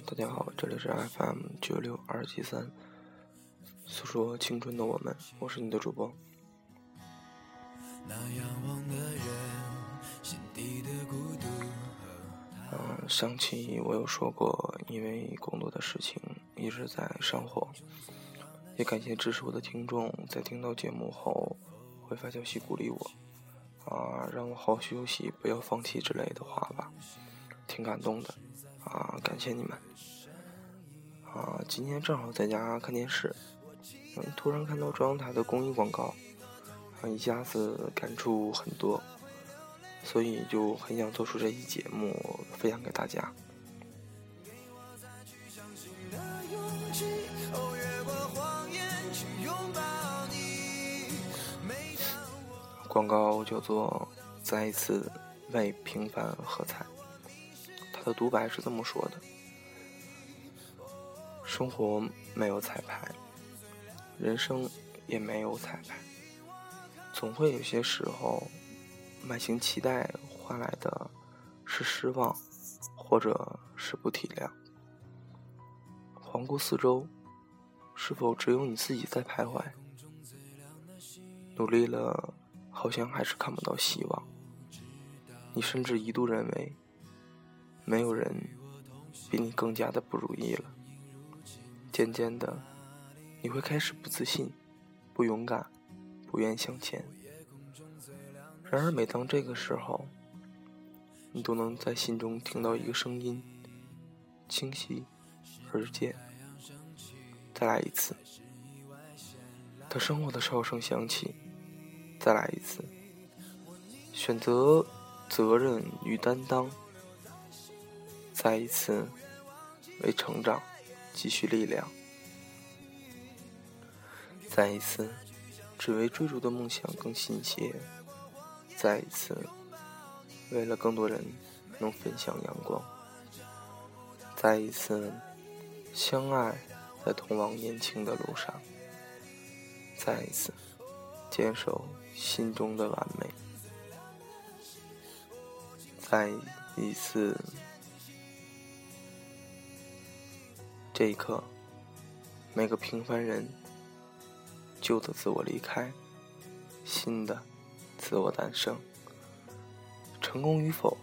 嗯，大家好，这里是 FM 九六二七三，诉说青春的我们，我是你的主播。嗯，上期我有说过，因为工作的事情一直在上火，也感谢支持我的听众，在听到节目后会发消息鼓励我，啊，让我好好休息，不要放弃之类的话吧，挺感动的。啊，感谢你们！啊，今天正好在家看电视，嗯，突然看到中央台的公益广告，啊，一下子感触很多，所以就很想做出这一节目分享给大家。广告叫做“再一次为平凡喝彩”。他的独白是这么说的：“生活没有彩排，人生也没有彩排，总会有些时候，满心期待换来的是失望，或者是不体谅。环顾四周，是否只有你自己在徘徊？努力了，好像还是看不到希望。你甚至一度认为。”没有人比你更加的不如意了。渐渐的，你会开始不自信、不勇敢、不愿向前。然而，每当这个时候，你都能在心中听到一个声音，清晰而渐。再来一次，他生活的哨声响起。再来一次，选择责任与担当。再一次为成长积蓄力量，再一次只为追逐的梦想更新些，再一次为了更多人能分享阳光，再一次相爱在通往年轻的路上，再一次坚守心中的完美，再一次。这一刻，每个平凡人，旧的自我离开，新的自我诞生。成功与否，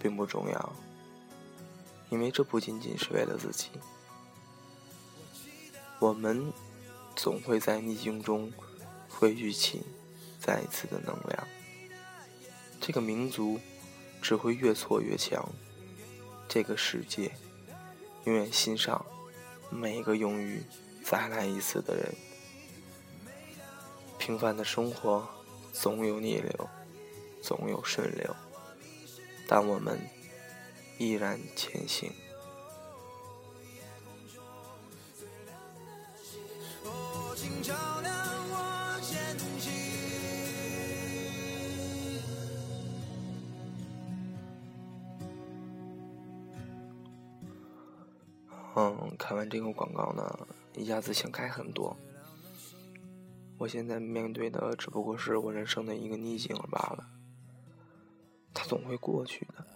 并不重要，因为这不仅仅是为了自己。我们总会在逆境中汇聚起再一次的能量。这个民族只会越挫越强。这个世界。永远欣赏每一个勇于再来一次的人。平凡的生活总有逆流，总有顺流，但我们依然前行。嗯，看完这个广告呢，一下子想开很多。我现在面对的只不过是我人生的一个逆境罢了，它总会过去的。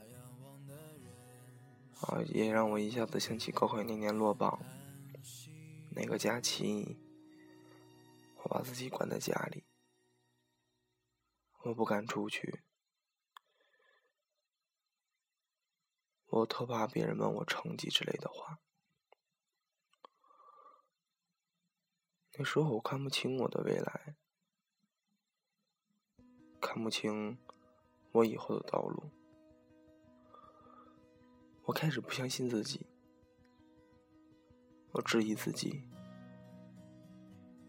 啊，也让我一下子想起高考那年落榜，那个假期，我把自己关在家里，我不敢出去，我特怕别人问我成绩之类的话。那时候我看不清我的未来，看不清我以后的道路，我开始不相信自己，我质疑自己，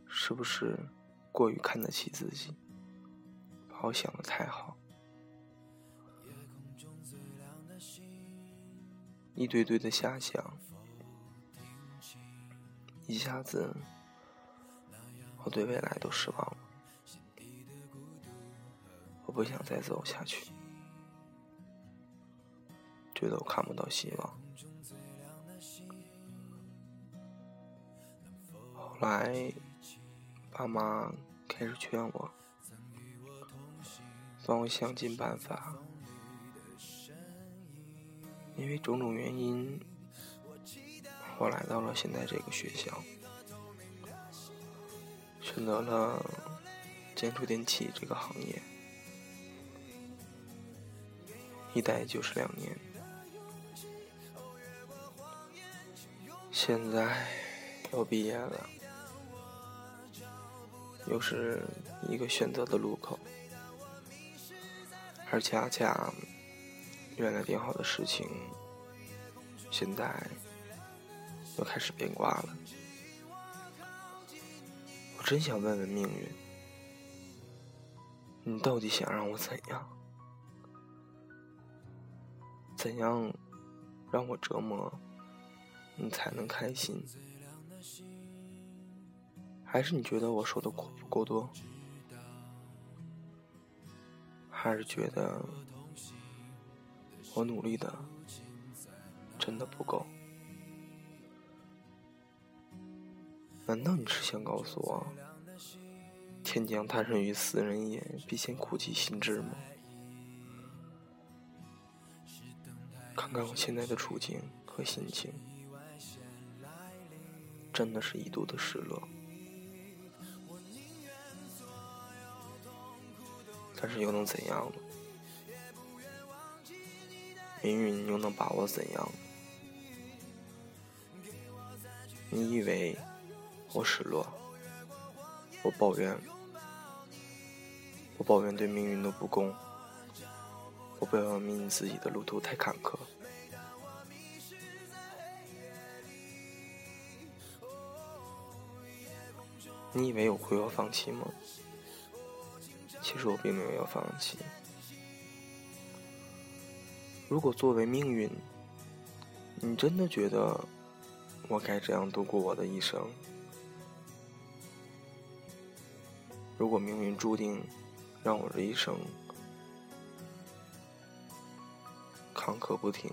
是不是过于看得起自己，把我想的太好，一堆堆的遐想，一下子。我对未来都失望了，我不想再走下去，觉得我看不到希望。后来，爸妈开始劝我，帮我想尽办法，因为种种原因，我来到了现在这个学校，选择了建筑电器这个行业，一待就是两年。现在要毕业了，又是一个选择的路口，而恰恰原来定好的事情，现在。又开始变卦了，真想问问命运，你到底想让我怎样？怎样让我折磨你才能开心？还是你觉得我受的苦不够多？还是觉得我努力的真的不够？难道你是想告诉我，天将胎生于斯人也，必先苦其心志吗？看看我现在的处境和心情，真的是一肚的失落。但是又能怎样呢？命运又能把我怎样？你以为？我失落，我抱怨，我抱怨对命运的不公，我抱怨命运自己的路途太坎坷。你以为我会要放弃吗？其实我并没有要放弃。如果作为命运，你真的觉得我该这样度过我的一生？如果命运注定让我这一生坎坷不停，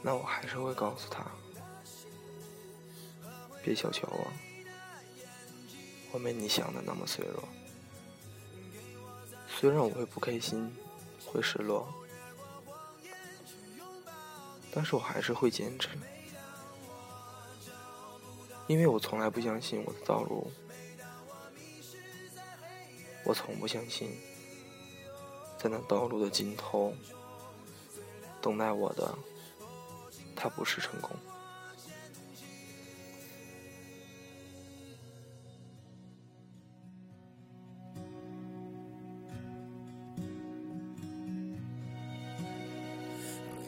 那我还是会告诉他：别小瞧我，我没你想的那么脆弱。虽然我会不开心，会失落，但是我还是会坚持。因为我从来不相信我的道路，我从不相信，在那道路的尽头，等待我的，它不是成功。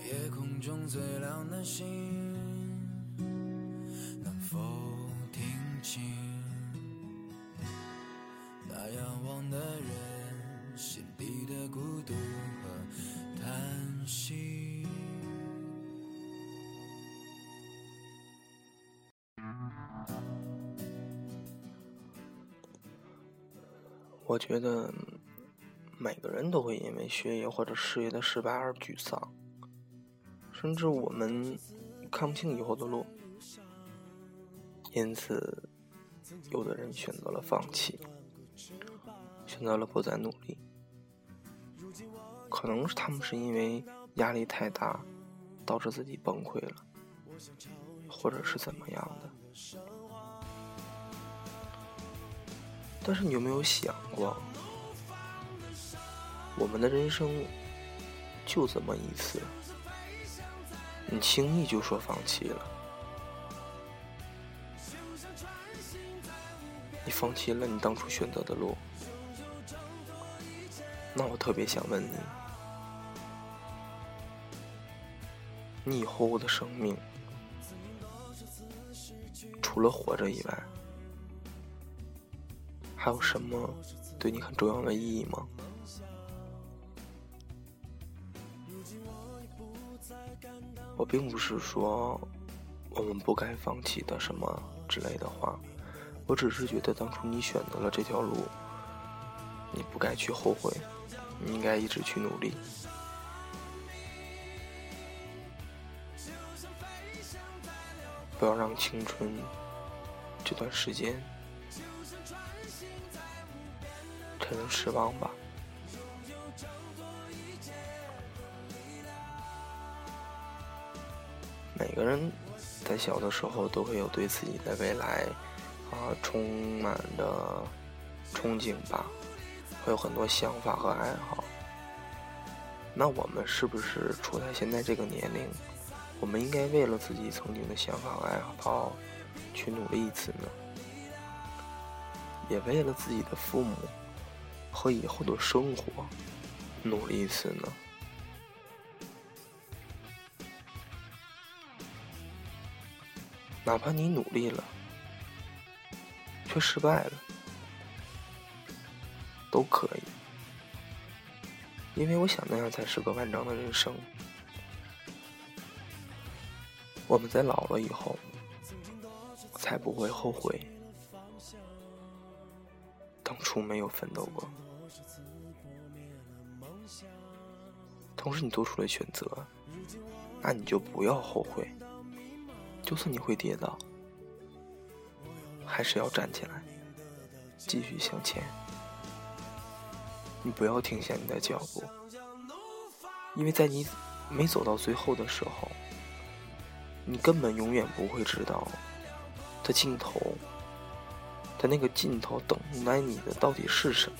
夜空中最亮的星。我觉得每个人都会因为学业或者事业的失败而沮丧，甚至我们看不清以后的路，因此，有的人选择了放弃，选择了不再努力。可能是他们是因为压力太大，导致自己崩溃了，或者是怎么样的。但是你有没有想过，我们的人生就这么一次，你轻易就说放弃了，你放弃了你当初选择的路，那我特别想问你，你以后的生命除了活着以外？还有什么对你很重要的意义吗？我并不是说我们不该放弃的什么之类的话，我只是觉得当初你选择了这条路，你不该去后悔，你应该一直去努力，不要让青春这段时间。可能失望吧。每个人在小的时候都会有对自己的未来啊充满的憧憬吧，会有很多想法和爱好。那我们是不是处在现在这个年龄，我们应该为了自己曾经的想法和爱好去努力一次呢？也为了自己的父母和以后的生活努力一次呢？哪怕你努力了，却失败了，都可以，因为我想那样才是个完整的人生。我们在老了以后，才不会后悔当初没有奋斗过。同时，你做出了选择，那你就不要后悔。就算你会跌倒，还是要站起来，继续向前。你不要停下你的脚步，因为在你没走到最后的时候，你根本永远不会知道，的尽头，的那个尽头等待你的到底是什么。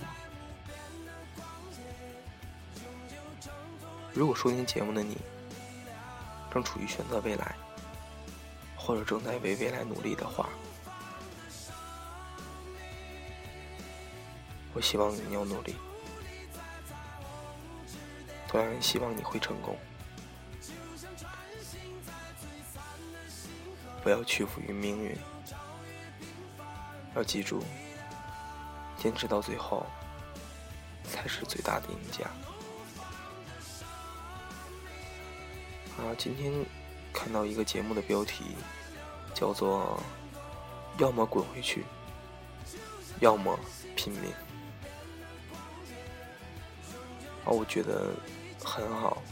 如果收听节目的你，正处于选择未来。或者正在为未来努力的话，我希望你要努力，同样希望你会成功。不要屈服于命运，要记住，坚持到最后才是最大的赢家。啊，今天。看到一个节目的标题，叫做“要么滚回去，要么拼命”，啊，我觉得很好。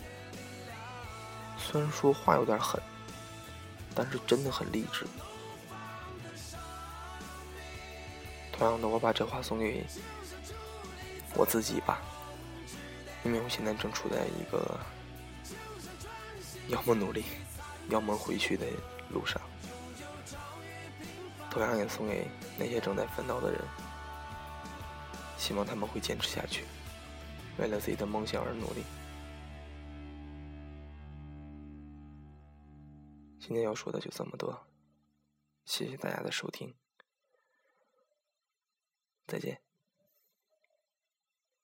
虽然说话有点狠，但是真的很励志。同样的，我把这话送给我自己吧，因为我现在正处在一个要么努力。要么回去的路上，同样也送给那些正在奋斗的人，希望他们会坚持下去，为了自己的梦想而努力。今天要说的就这么多，谢谢大家的收听，再见。